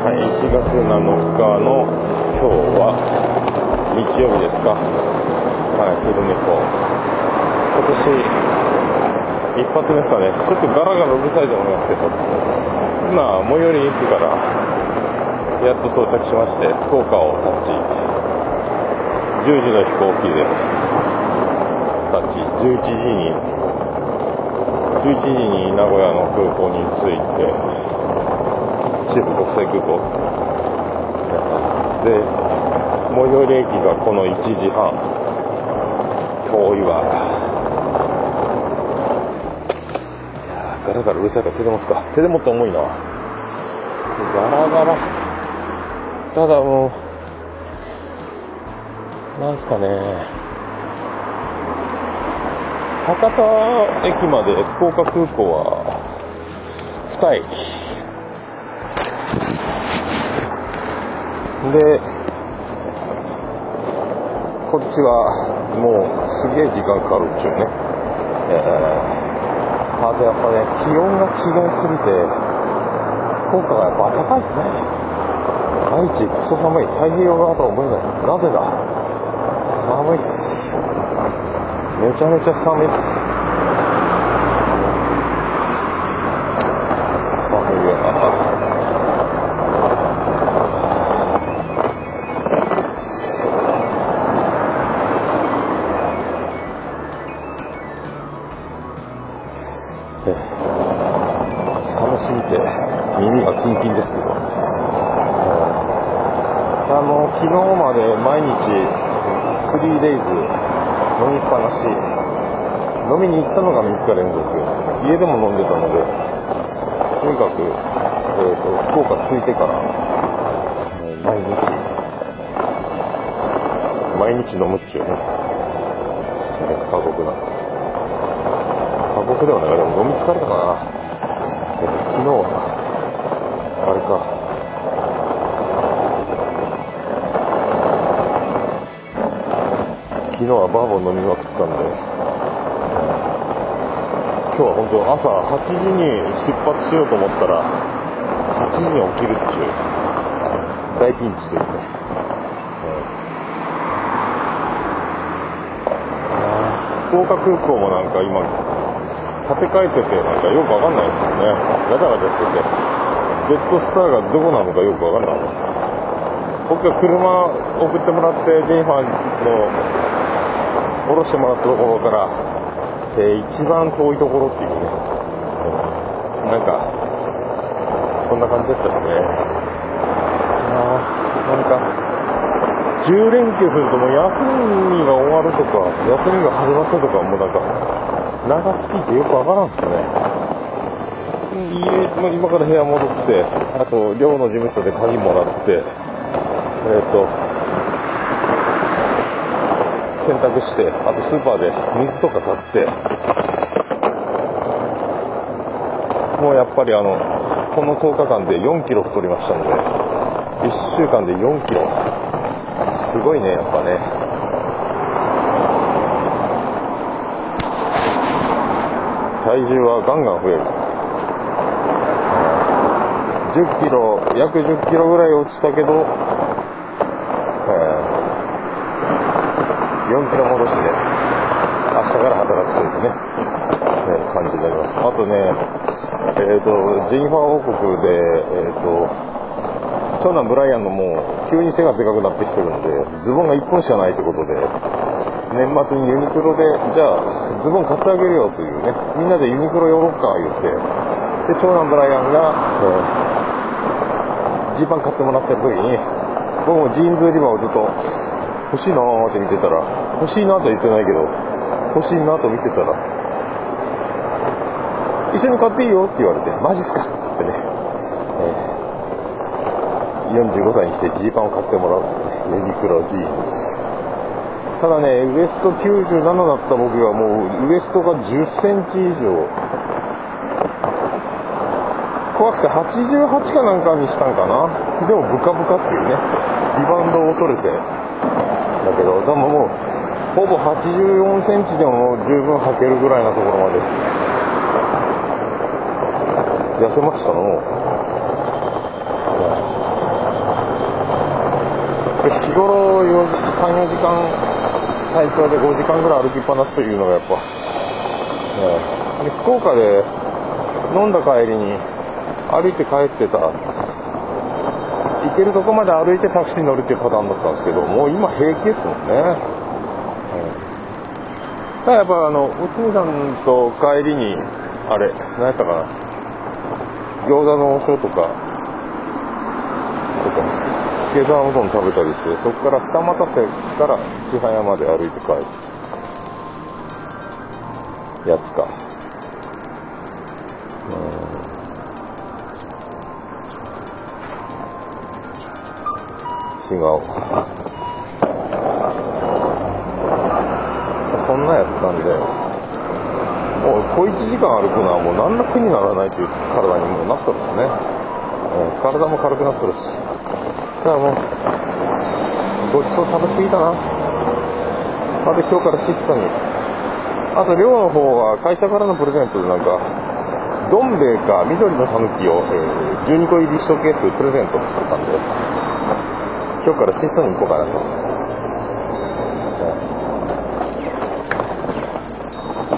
はい、1月7日の今日は日曜日ですか。はい、昼猫。今年一発目ですかね。ちょっとガラガラうるさいと思いますけど、今、最寄り駅からやっと到着しまして、福岡をタッチ。10時の飛行機でタッチ。11時に、11時に名古屋の空港に着いて、国際空港。で最寄り駅がこの1時半。遠いわ。ガラガラうるさいから手で持つか。手で持って重いな。ガラガラ。ただもうなんすかね。博多駅まで福岡空港は2駅。でこっちはもうすげえ時間かかるっちゅうね、えー、あとやっぱね気温が違いすぎて福岡がやっぱ暖かいっすね。愛知クソ寒い。太平洋側とは思えない。なぜだ？寒いっす。めちゃめちゃ寒いっす。飲みっぱなし飲みに行ったのが3日連続。家でも飲んでたのでとにかく、えーと、福岡着いてから毎日。毎日飲むっちゅうね。過酷な。過酷ではない。でも飲み疲れたかな。昨日はあれか。昨日はバーボン飲みまくったんで。今日は本当朝8時に出発しようと思ったら8時に起きるっちゅう大ピンチというね、福岡空港もなんか今建て替えててなんかよくわかんないですもんね。ガチャガチャしててジェットスターがどこなのかよくわかんない僕が車送ってもらってジェニファーの降ろしてもらったところから、えー、一番遠いところっていうね、なんかそんな感じだったですね。あなんか10連休するともう休みが終わるとか休みが始まったとかもうなんか長すぎてよくわからんっすね。家今から部屋戻ってあと寮の事務所で鍵もらってえっ、ー、と洗濯してあとスーパーで水とか買って。もうやっぱりあのこの10日間で4キロ太りましたので1週間で4キロ。すごいねやっぱね。体重はガンガン増える。10キロ約10キロぐらい落ちたけど、えー、4キロ戻しで明日から働くというね、ね感じになります。あとねえっ、ー、とジェニファー王国でえっ、ー、と長男ブライアンのもう急に背がでかくなってきてるんでズボンが1本しかないってことで年末にユニクロでじゃあズボン買ってあげるよというねみんなでユニクロ寄ろうか言ってで長男ブライアンがジー、パン買ってもらってる時に僕もジーンズ売り場をずっと欲しいなーって見てたら欲しいなとは言ってないけど欲しいなと見てたら一緒に買っていいよって言われてマジっすか？っつってね、えー、45歳にしてジーパンを買ってもらう。ユニクロジーンズ。ただねウエスト97だった僕はもうウエストが1 0センチ以上。怖くて88かなんかにしたんかな？でもブカブカっていうね。リバウンドを恐れて。だけどでももうほぼ84センチでも十分履けるぐらいなところまで。痩せましたの日頃34時間最長で5時間ぐらい歩きっぱなしというのがやっぱ、ね、福岡で飲んだ帰りに歩いて帰ってた行けるとこまで歩いてタクシーに乗るっていうパターンだったんですけどもう今平気ですもんね、うん、ただやっぱあの内海さんと帰りにあれ何やったかな。餃子の王将とかとかスケートうどん食べたりしてそこから二俣瀬から千早まで歩いて帰る。やつか。違うそんなやったんで。もう小1時間歩くのはもう何ら苦にならないという体にもなったですね、うん、体も軽くなってるしだからもうごちそう食べ過ぎたな。あと今日から質素に。あと寮の方は会社からのプレゼントでなんかどん兵衛か緑のたぬきを、えー、12個入り1ケースプレゼントしてたんで。今日から質素に行こうかなと。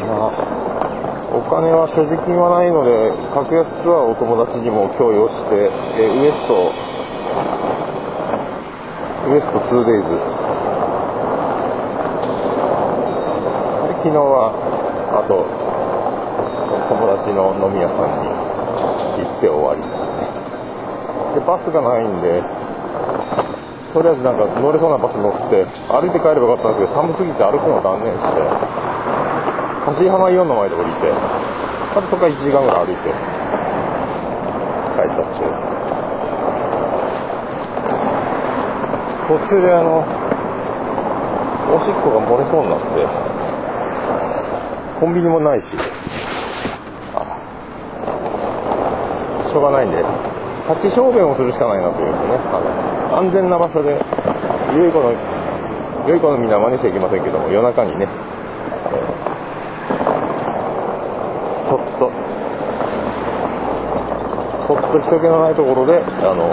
まあ、お金は所持金はないので、格安ツアーをお友達にも共有して、えウエスト、ウエスト 2days。昨日は、あと、友達の飲み屋さんに行って終わりですね。で、バスがないんで、とりあえずなんか乗れそうなバス乗って歩いて帰ればよかったんですけど寒すぎて歩くの断念して柏浜イオンの前で降りてまたそこから1時間ぐらい歩いて帰ったっちゅう。途中であのおしっこが漏れそうになってコンビニもないししょうがないんで立ち小便をするしかないなというねあの安全な場所で良い子の良い子のみんな真似しちゃいけませんけども夜中にね、そっとそっと人気のないところであの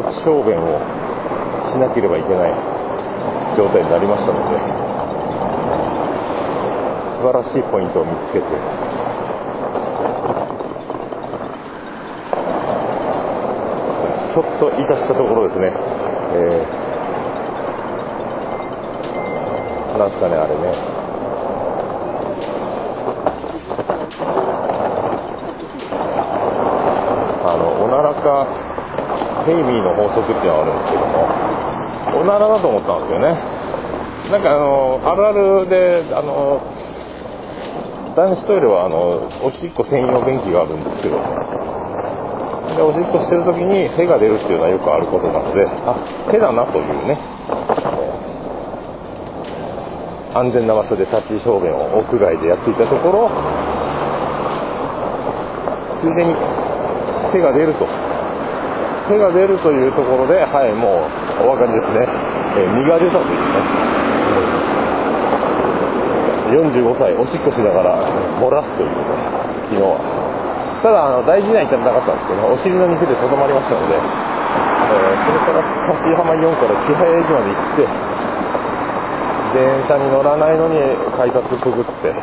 立ち小便をしなければいけない状態になりましたので素晴らしいポイントを見つけてょっといたしたところですね、えー、なんすかね、あれね。あの、おならか、ヘイミーの法則っていうのがあるんですけども、おならだと思ったんですよね。なんかあの、あるあるで、あの、男子トイレはあのおしっこ専用便器があるんですけどでおしっこしてる時に手が出るっていうのはよくあることなのであ手だなというね、安全な場所で立ち小便を屋外でやっていたところついでに手が出ると。手が出るというところではいもうお分かりですね、え、身が出たというね。45歳おしっこしながら漏らすというね昨日は。ただあの大事には至らなかったんですけどお尻の肉でとどまりましたので、えー、それから柏浜4から千早駅まで行って電車に乗らないのに改札くぐって、え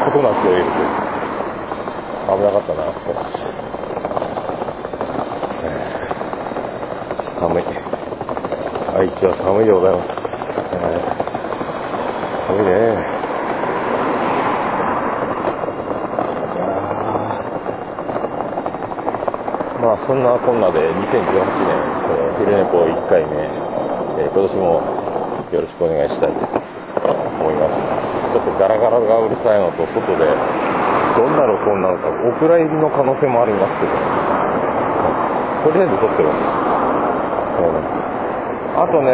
ー、事なきを得るという。危なかったな少し、えー、寒い。愛知は寒いでございます、えー、寒いねまそんなこんなで2018年、えー、昼寝ぽ1回目、えー、今年もよろしくお願いしたいと思います。ちょっとガラガラがうるさいのと外でどんな録音なのかお蔵入りの可能性もありますけど、とりあえず撮ってます、あとね、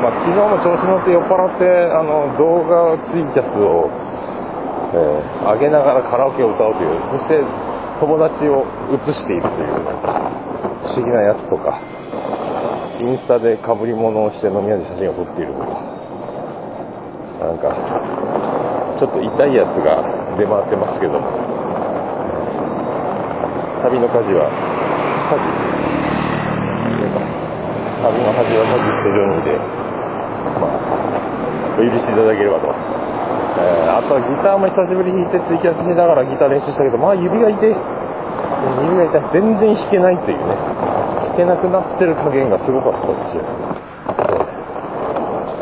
まあ、昨日も調子乗って酔っ払ってあの動画ツイキャスを、えー、上げながらカラオケを歌うという。そして友達を写しているという不思議なやつとかインスタでかぶり物をして飲み屋で写真を撮っているとかなんかちょっと痛いやつが出回ってますけども旅の火事は火事旅の恥はタキストジョニーで、まあ、お許しいただければと。えー、あとはギターも久しぶり弾いてツイキャスしながらギター練習したけど、まあ指が痛い。指が痛い。全然弾けないというね。弾けなくなってる加減がすごかったんですよ。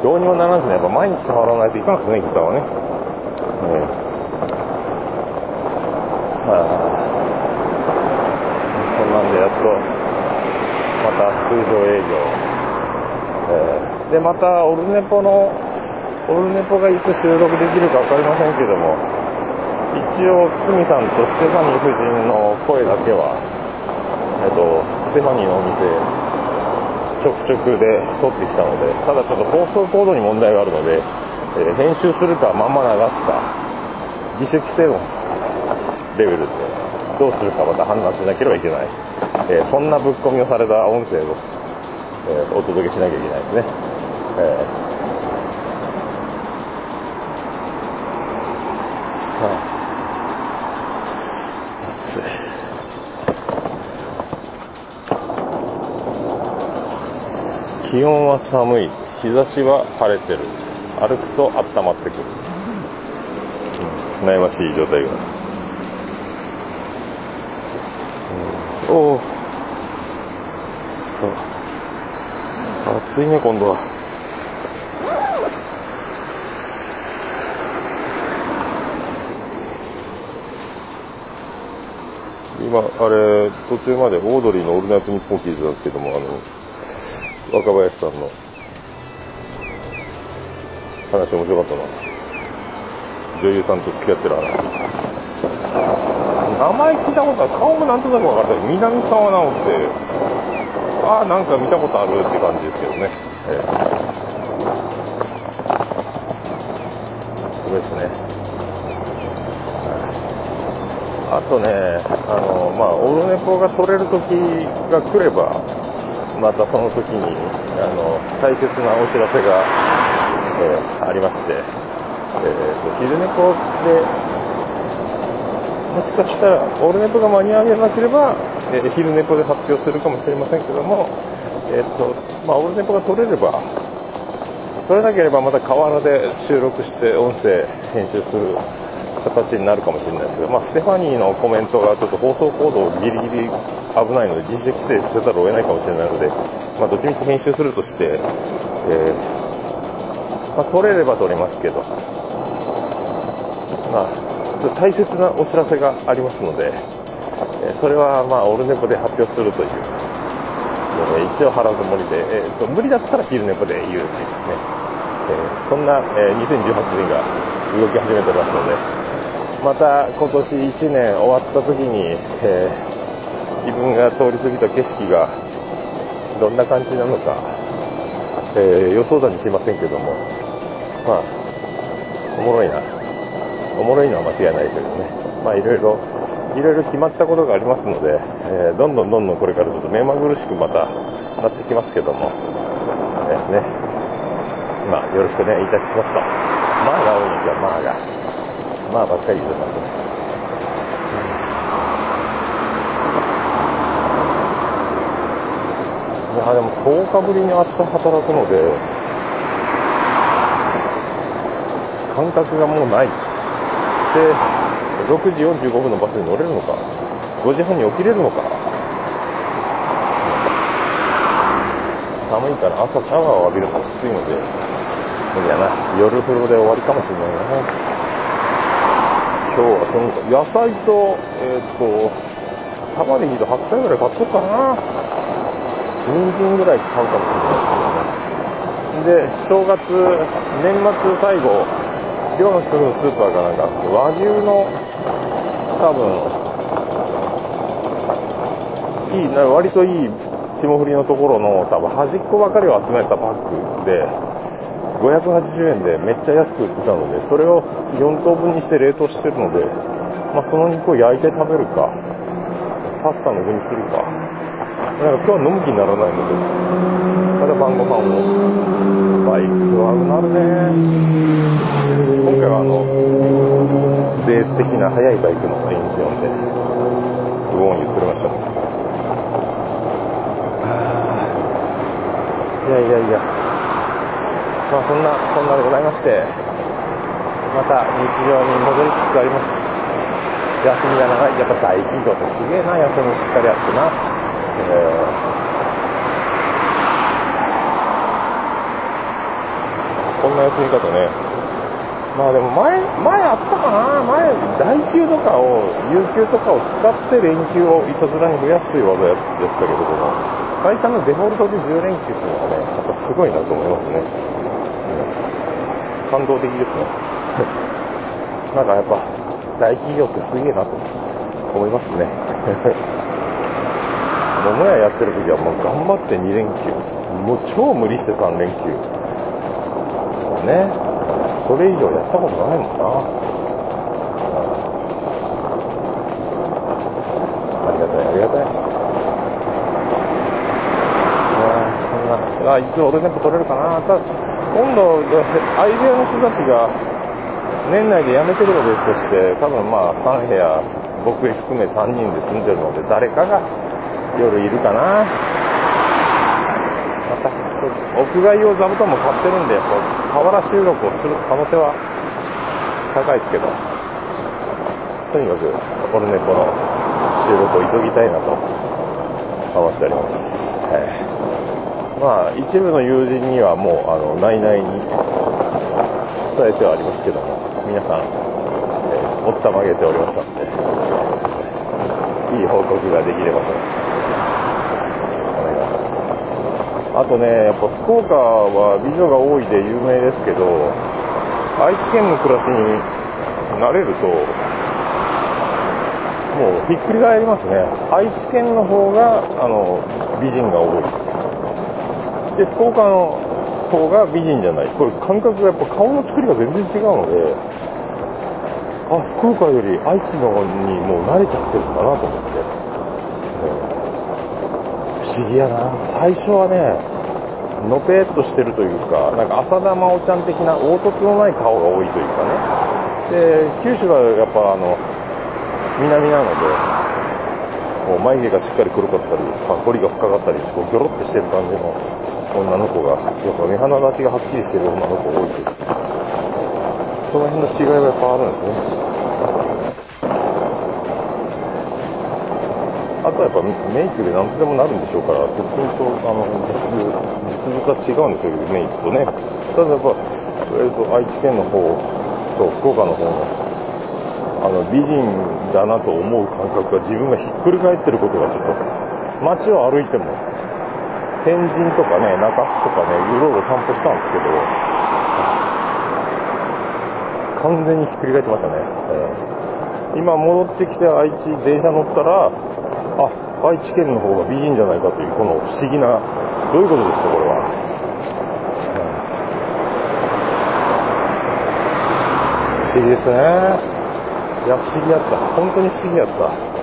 どうにもならずね、やっぱ毎日触らないといかんですね、ギターはね。えー、さあ、そんなんでやっと、また通常営業、えー、でまたオルネポのオルネポがいつ収録できるか分かりませんけども一応堤さんとステファニー夫人の声だけは、えっと、ステファニーのお店ちょくちょくで撮ってきたのでただちょっと放送コードに問題があるので、えー、編集するかまんま流すか自主規制のレベルでどうするかまた判断しなければいけない。えー、そんなぶっ込みをされた音声を、えー、お届けしなきゃいけないですね。えー、さあ暑い。気温は寒い。日差しは晴れてる。歩くと温まってくる、うん、悩ましい状態が、うん、おお暑いね今度は。今あれ途中までオードリーの「オールナイトニッポン」聞いてたんですけどもあの若林さんの話面白かったな。女優さんと付き合ってる話。名前聞いたことは顔もなんとなく分かった南沢直ってああなんか見たことあるって感じですけどね、えー、すごいですね。あとねあのまあオルネポが取れる時が来ればまたその時にあの大切なお知らせが、えー、ありまして、えーと、昼寝でもしかしたらオールネポが間に合わなければえー、昼寝ぽで発表するかもしれませんけども、えー、とまあ、オールネポが取れれば取れなければまた河原で収録して音声編集する形になるかもしれないですけど、まあ、ステファニーのコメントがちょっと放送コードギリギリ危ないので自主規制せざるを得ないかもしれないので、まあ、どっちみち編集するとして、えー、まあ、取れれば取れますけど、まあ、大切なお知らせがありますので。えそれはまあオルネポで発表するという一応腹積もりで、えーと、無理だったら昼ネポで言うというね、えー、そんな、えー、2018年が動き始めてますのでまた今年1年終わった時に、えー、自分が通り過ぎた景色がどんな感じなのか、え予想だにしませんけどもまあおもろいなおもろいのは間違いないですけどねまあいろいろいろいろ決まったことがありますので、えー、どんどんどんどんこれからちょっと目まぐるしくまたなってきますけども、えー、ね、まあ、よろしくお願いたしますと。まあが多いんですよ、まあが。まあばっかり言ってますね。やでも10日ぶりに明日働くので感覚がもうない。で6時45分のバスに乗れるのか5時半に起きれるのか。寒いから朝シャワーを浴びるのがきついので無理やな。夜風呂で終わりかもしれないな。今日はとにかく野菜とえー、っと玉ねぎと白菜ぐらい買っとくかな。人参ぐらい買うかもしれないですね。で正月年末最後寮の近くのスーパーがなんか和牛の多分いい割といい霜降りのところの多分端っこばかりを集めたパックで580円でめっちゃ安く売ってたのでそれを4等分にして冷凍してるので、まあ、その肉を焼いて食べるかパスタの具にするか。なんか今日は飲む気にならないのでまた晩ご飯をバイクはうなるね今回はあのベース的な速いバイクのエンジン音で、ブオン言ってました。いやいやいやまあそんなこんなでございましてまた日常に戻りつつあります休みが長いやっぱ大企業ってすげえな休みしっかりあってな、んな休み方ね。まあでも前前あったかな。前代休とかを有給とかを使って連休をいたずらに増やすという技やってたけども会社のデフォルトで10連休っていうのがねやっぱすごいなと思いますね、うん、感動的ですね。なんかやっぱ大企業ってすげえなと思いますね。桃屋やってる時はもう頑張って2連休。もう超無理して3連休。ね。それ以上やったことないもんな、ありがたいありがたい。そんなあいつ俺全部取れるかな。た今度アイデアの人たちが年内で辞めてるのですとして多分まあ3部屋僕含め3人で住んでるので誰かが夜いるかな。屋外用座布団も買ってるんで河原収録をする可能性は高いですけどとにかくオルネポの収録を急ぎたいなと思っております、はい、まあ一部の友人にはもうあの内々に伝えてはありますけども皆さん、えー、おったまげておりましたのでいい報告ができればとあとね、やっぱ福岡は美女が多いで有名ですけど、愛知県の暮らしに慣れると、もうひっくり返りますね。愛知県の方が、あの、美人が多い。で、福岡の方が美人じゃない。これ感覚がやっぱ顔の作りが全然違うので、あ、福岡より愛知の方にもう慣れちゃってるんだなと思って。思議やな。最初はねのぺっとしてるというかなんか浅田真央ちゃん的な凹凸のない顔が多いというかね。で九州がやっぱあの南なのでこう眉毛がしっかり黒かったり彫りが深かったりこうギョロッとしてる感じの女の子がやっぱ目鼻立ちがはっきりしてる女の子が多いという。その辺の違いがやっぱあるんですね。やっぱメイクで何とでもなるんでしょうから、すっぴんとあの実物は違うんですよ、メイクとね。ただやっぱ、えーと、愛知県の方と福岡の方のあの美人だなと思う感覚が自分がひっくり返ってることがちょっと、街を歩いても、天神とかね、中洲とかね、うろうろ散歩したんですけど、完全にひっくり返ってましたね。えー、今戻ってきて愛知電車乗ったら、あ愛知県の方が美人じゃないかというこの不思議などういうことですかこれは、うん、不思議ですね。いや不思議やった。本当に不思議やった。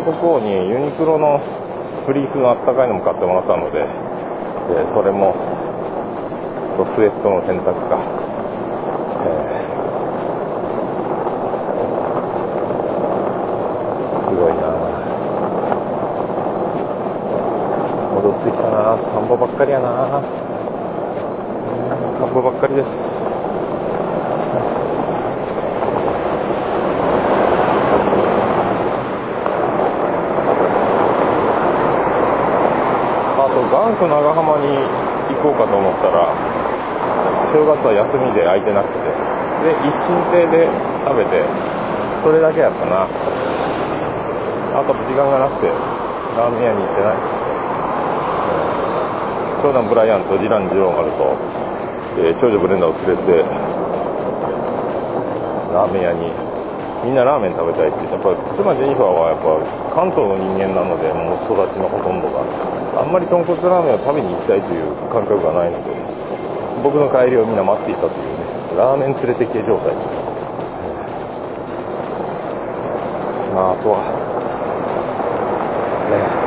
こうロバート国王にユニクロのフリースのあったかいのも買ってもらったのででそれもスウェットの洗濯か、えー、すごいな。戻ってきたな。田んぼばっかりやな。田んぼばっかりですあと元祖長浜に行こうかと思ったら正月は休みで空いてなくて。で一心亭で食べてそれだけやったな。あと時間がなくてラーメン屋に行ってない。長男ブライアンと次男次郎丸とえー、長女ブレンダーを連れてラーメン屋にみんなラーメン食べたいってやっぱ妻ジェニファーはやっぱ関東の人間なのでもう育ちのほとんどが。あんまり豚骨ラーメンを食べに行きたいという感覚がないので僕の帰りをみんな待っていたというねラーメン連れてけ状態。まああとはね。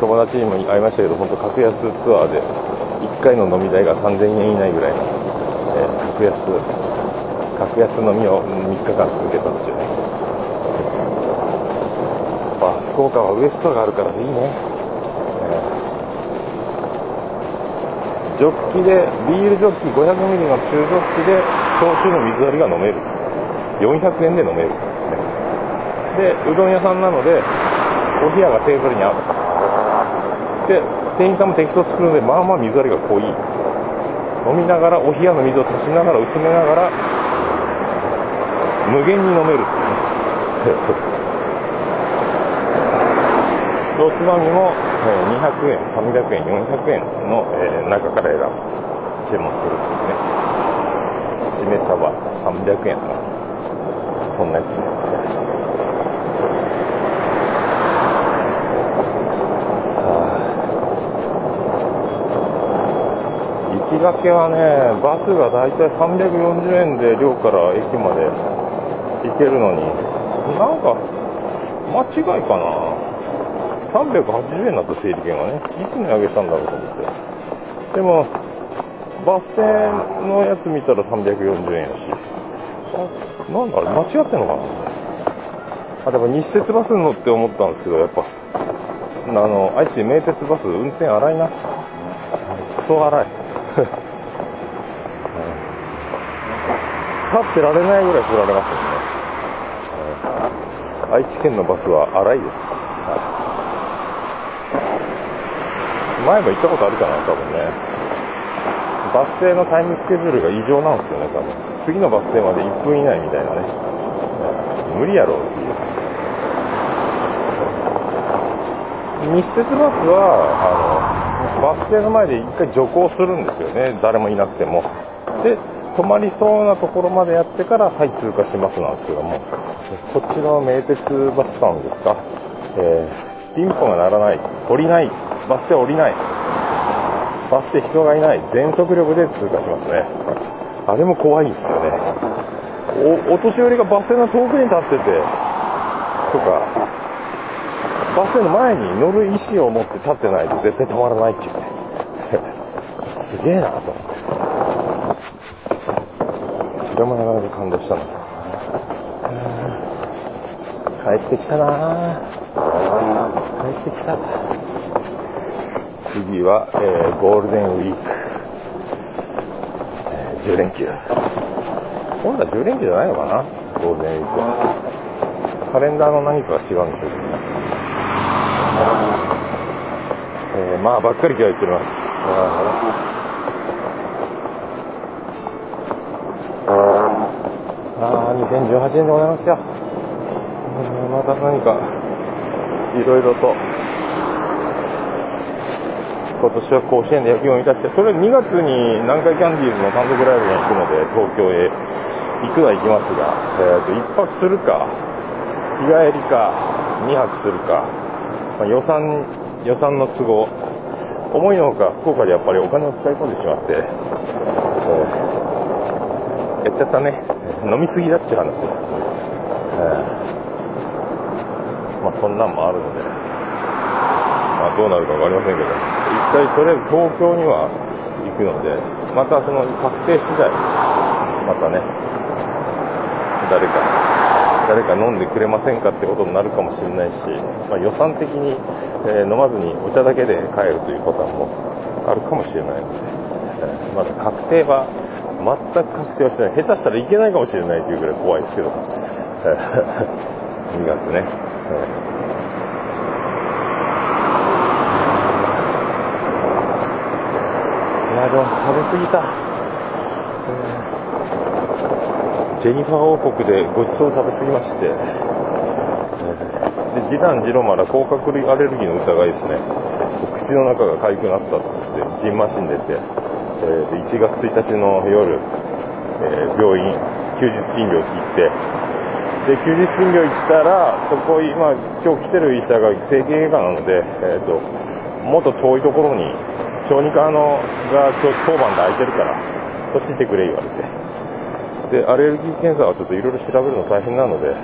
友達にも会いましたけど本当格安ツアーで1回の飲み代が3000円以内ぐらいの、えー、格安格安飲みを3日間続けたんですよね。福岡はウエストがあるからいいね。ジョッキでビールジョッキ500ミリの中ジョッキで焼酎の水割りが飲める。400円で飲める、ね、でうどん屋さんなのでお冷やがテーブルにある。で店員さんも適当作るのでまあまあ水割りが濃い。飲みながらお冷やの水を足しながら薄めながら無限に飲める。おつまみもえ200円、300円、400円の、えー、中から選ぶ注文するというね。しめ鯖300円とか、そんなやつね。さあ、行きがけはね、バスがだいたい340円で寮から駅まで行けるのに、なんか、間違いかな。380円だった整理券がねいつ値上げしたんだろうと思って。でもバス停のやつ見たら340円やし。あなんだあれ間違ってんのかな。あでも西鉄バス乗って思ったんですけどやっぱあの愛知名鉄バス運転荒いな。クソ荒い。立ってられないぐらい振られますよね。愛知県のバスは荒いです。前も行ったことあるかな、多分ね。バス停のタイムスケジュールが異常なんですよね、多分。次のバス停まで1分以内みたいなね。無理やろっていう。日鉄バスは、あの、バス停の前で一回徐行するんですよね、誰もいなくても。で、止まりそうなところまでやってから、はい、通過しますなんですけども、こっちの名鉄バスタウンですか、えー、ピンポンが鳴らない、降りないバス停降りない。バス停人がいない。全速力で通過しますね。あれも怖いですよね。おお年寄りがバス停の遠くに立っててとか。バス停の前に乗る意思を持って立ってないと絶対止まらないっていうね。すげえなと思って。それもなかなか感動したな帰ってきたな。帰ってきた。次は、えー、ゴールデンウィーク、えー、10連休。今度は10連休じゃないのかな？ゴールデンウィークはカレンダーの何かが違うんでしょうけどね、えー、まあばっかり今日は言っております。ああ2018年でございますよ。また何かいろいろと。今年は甲子園で野球を満たして、それ2月に南海キャンディーズの単独ライブに行くので、東京へ行くは行きますが、えーと、1泊するか、日帰りか、2泊するか、まあ、予算、予算の都合、思いのほか福岡でやっぱりお金を使い込んでしまって、えー、やっちゃったね。飲みすぎだっていう話ですけどね。えー、まあそんなんもあるので、どうなるか分かりませんけど。一回とりあえず東京には行くので、またその確定次第、またね、誰か、誰か飲んでくれませんかってことになるかもしれないし、まあ、予算的に、えー、飲まずにお茶だけで帰るというパターンもあるかもしれないので、えー、まだ確定は、全く確定はしてない。下手したらいけないかもしれないというぐらい怖いですけど、2月ね。えーやでも食べ過ぎた、ジェニファー王国でごちそう食べ過ぎまして、で次男次郎まだ甲殻類アレルギーの疑いですね。口の中が痒くなったって言ってジンマシン出て、えー、1月1日の夜、えー、病院休日診療行って。で休日診療行ったらそこ今今日来てる医者が整形外科なので、えーともっと遠いところに小児科のが今日当番で空いてるからそっち行ってくれ言われて。でアレルギー検査はちょっといろいろ調べるの大変なので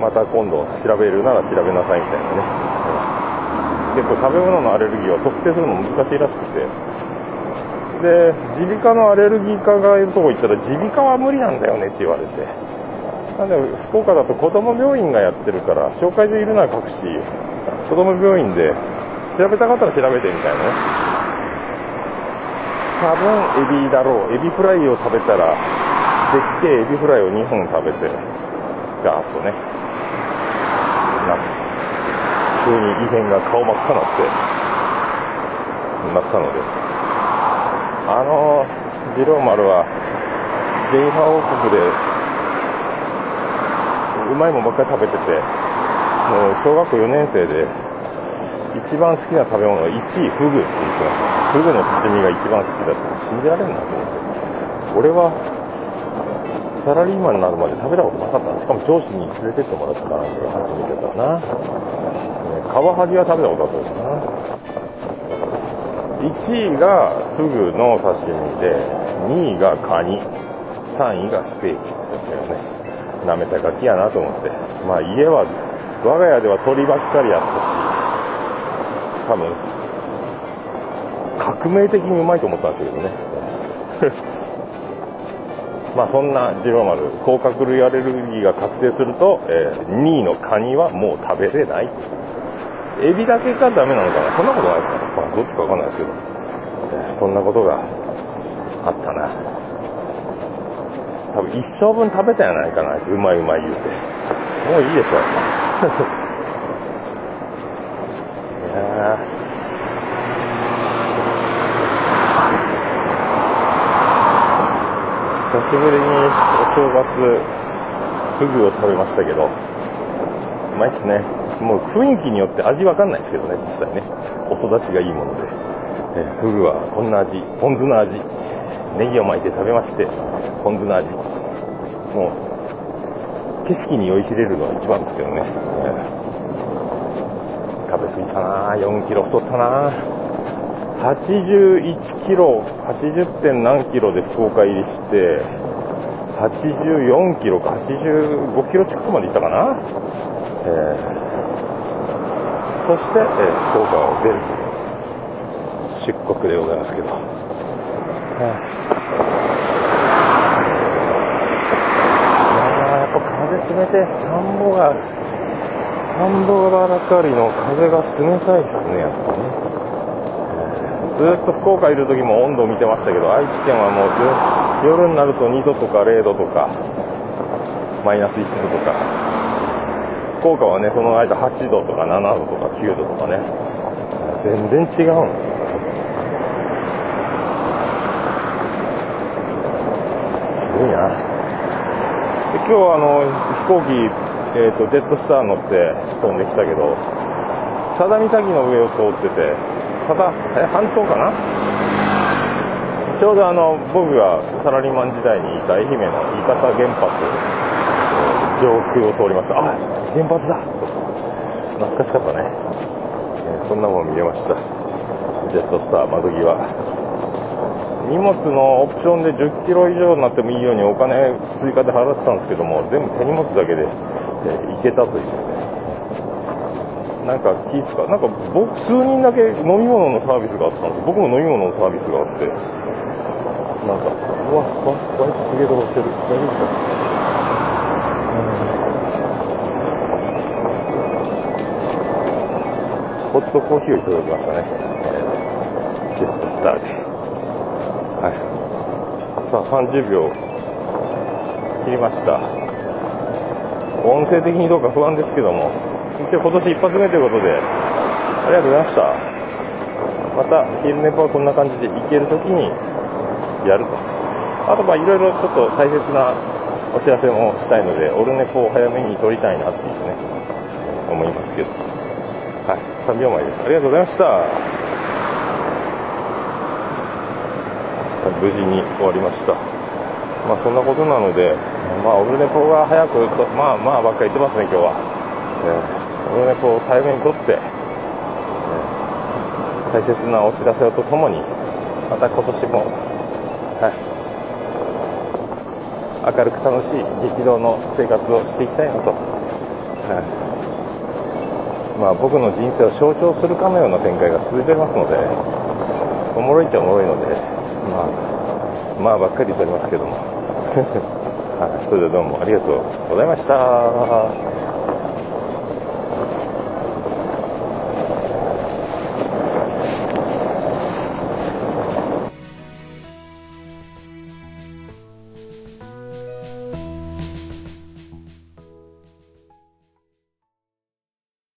また今度調べるなら調べなさいみたいなね、結構食べ物のアレルギーは特定するの難しいらしくて。で耳鼻科のアレルギー科がいるとこ行ったら耳鼻科は無理なんだよねって言われて。なんで福岡だと子供病院がやってるから紹介でいるのは各市子供病院で調べたかったら調べてみたいなね。多分エビだろう。エビフライを食べたらでっけえエビフライを2本食べてガーッとね。な急に異変が顔真っ赤になってなったので。あの次郎丸はジェイハ王国でうまいもんばっかり食べててもう小学校4年生で一番好きな食べ物は1位フグって言ってましたフグの刺身が一番好きだって信じられんなと思って俺はサラリーマンになるまで食べたことなかったしかも上司に連れてってもらったから初めてだな、ね、カワハギは食べたことあったけどな。1位がフグの刺身で2位がカニ。3位がステーキって言ったよね。なめたガキやなと思って。まあ家は我が家では鳥ばっかりやったし多分。革命的にうまいと思ったんですけどね。まあそんな次郎丸甲殻類アレルギーが確定すると、えー、2位のカニはもう食べれない。エビだけがダメなのかな？そんなことないですか、まあ、どっちかわかんないですけど、えー、そんなことがあったな。多分一生分食べたんやないかな。あいつうまいうまい言うて。もういいでしょ。久しぶりにお正月フグを食べましたけどうまいっすねもう雰囲気によって味わかんないですけどね、実際ね。お育ちがいいもので。えー、フグはこんな味、ポン酢の味。ネギを巻いて食べまして、ポン酢の味。もう、景色に酔いしれるのが一番ですけどね。えー、食べ過ぎたな4キロ太ったな81キロ、80. 点何キロで福岡入りして、84キロか85キロ近くまで行ったかな。えーそして、えー、福岡を出る出国でございますけど、はあ、ややっぱ風冷て田んぼが田んぼばらかりの風が冷たいっすねやっぱね、ずっと福岡いる時も温度を見てましたけど愛知県はもう夜になると2度とか0度とかマイナス1度とか福岡はね、その間8度とか7度とか9度とかね、全然違うの。すごいな。で今日はあの、飛行機、えっ、ー、と、ジェットスター乗って飛んできたけど、佐田岬の上を通ってて、佐田、え、半島かな？ちょうどあの、僕がサラリーマン時代にいた愛媛の伊方原発上空を通りました。あ原発だ。懐かしかったね、え、そんなもん見れました。ジェットスター窓際。荷物のオプションで10キロ以上になってもいいようにお金追加で払ってたんですけども全部手荷物だけで、え、行けたという。なんか気使う。なんか僕数人だけ飲み物のサービスがあったんです僕も飲み物のサービスがあって。なんかうわわバイクすげえ飛ばしてる。大丈夫ですかホットコーヒーをいただきましたね、ジェットスターで、はい、さあ30秒切りました。音声的にどうか不安ですけども。一応今年一発目ということでありがとうございましたまた昼寝ぽはこんな感じで行けるときにやるとあとまあいろいろちょっと大切なお知らせもしたいのでオルネポを早めに撮りたいなっていうね思いますけどはい、3秒前です。ありがとうございました。無事に終わりました。まあそんなことなので、まあオルネポが早く、まあまあばっかり言ってますね、今日は。えー、オルネポを早めにとって、大切なお知らせとともに、また今年も、はい、明るく楽しい激動の生活をしていきたいなと。はい。まあ僕の人生を象徴するかのような展開が続いておりますのでおもろいっちゃおもろいのでまあまあばっかり言っておりますけども。はい、それではどうもありがとうございました。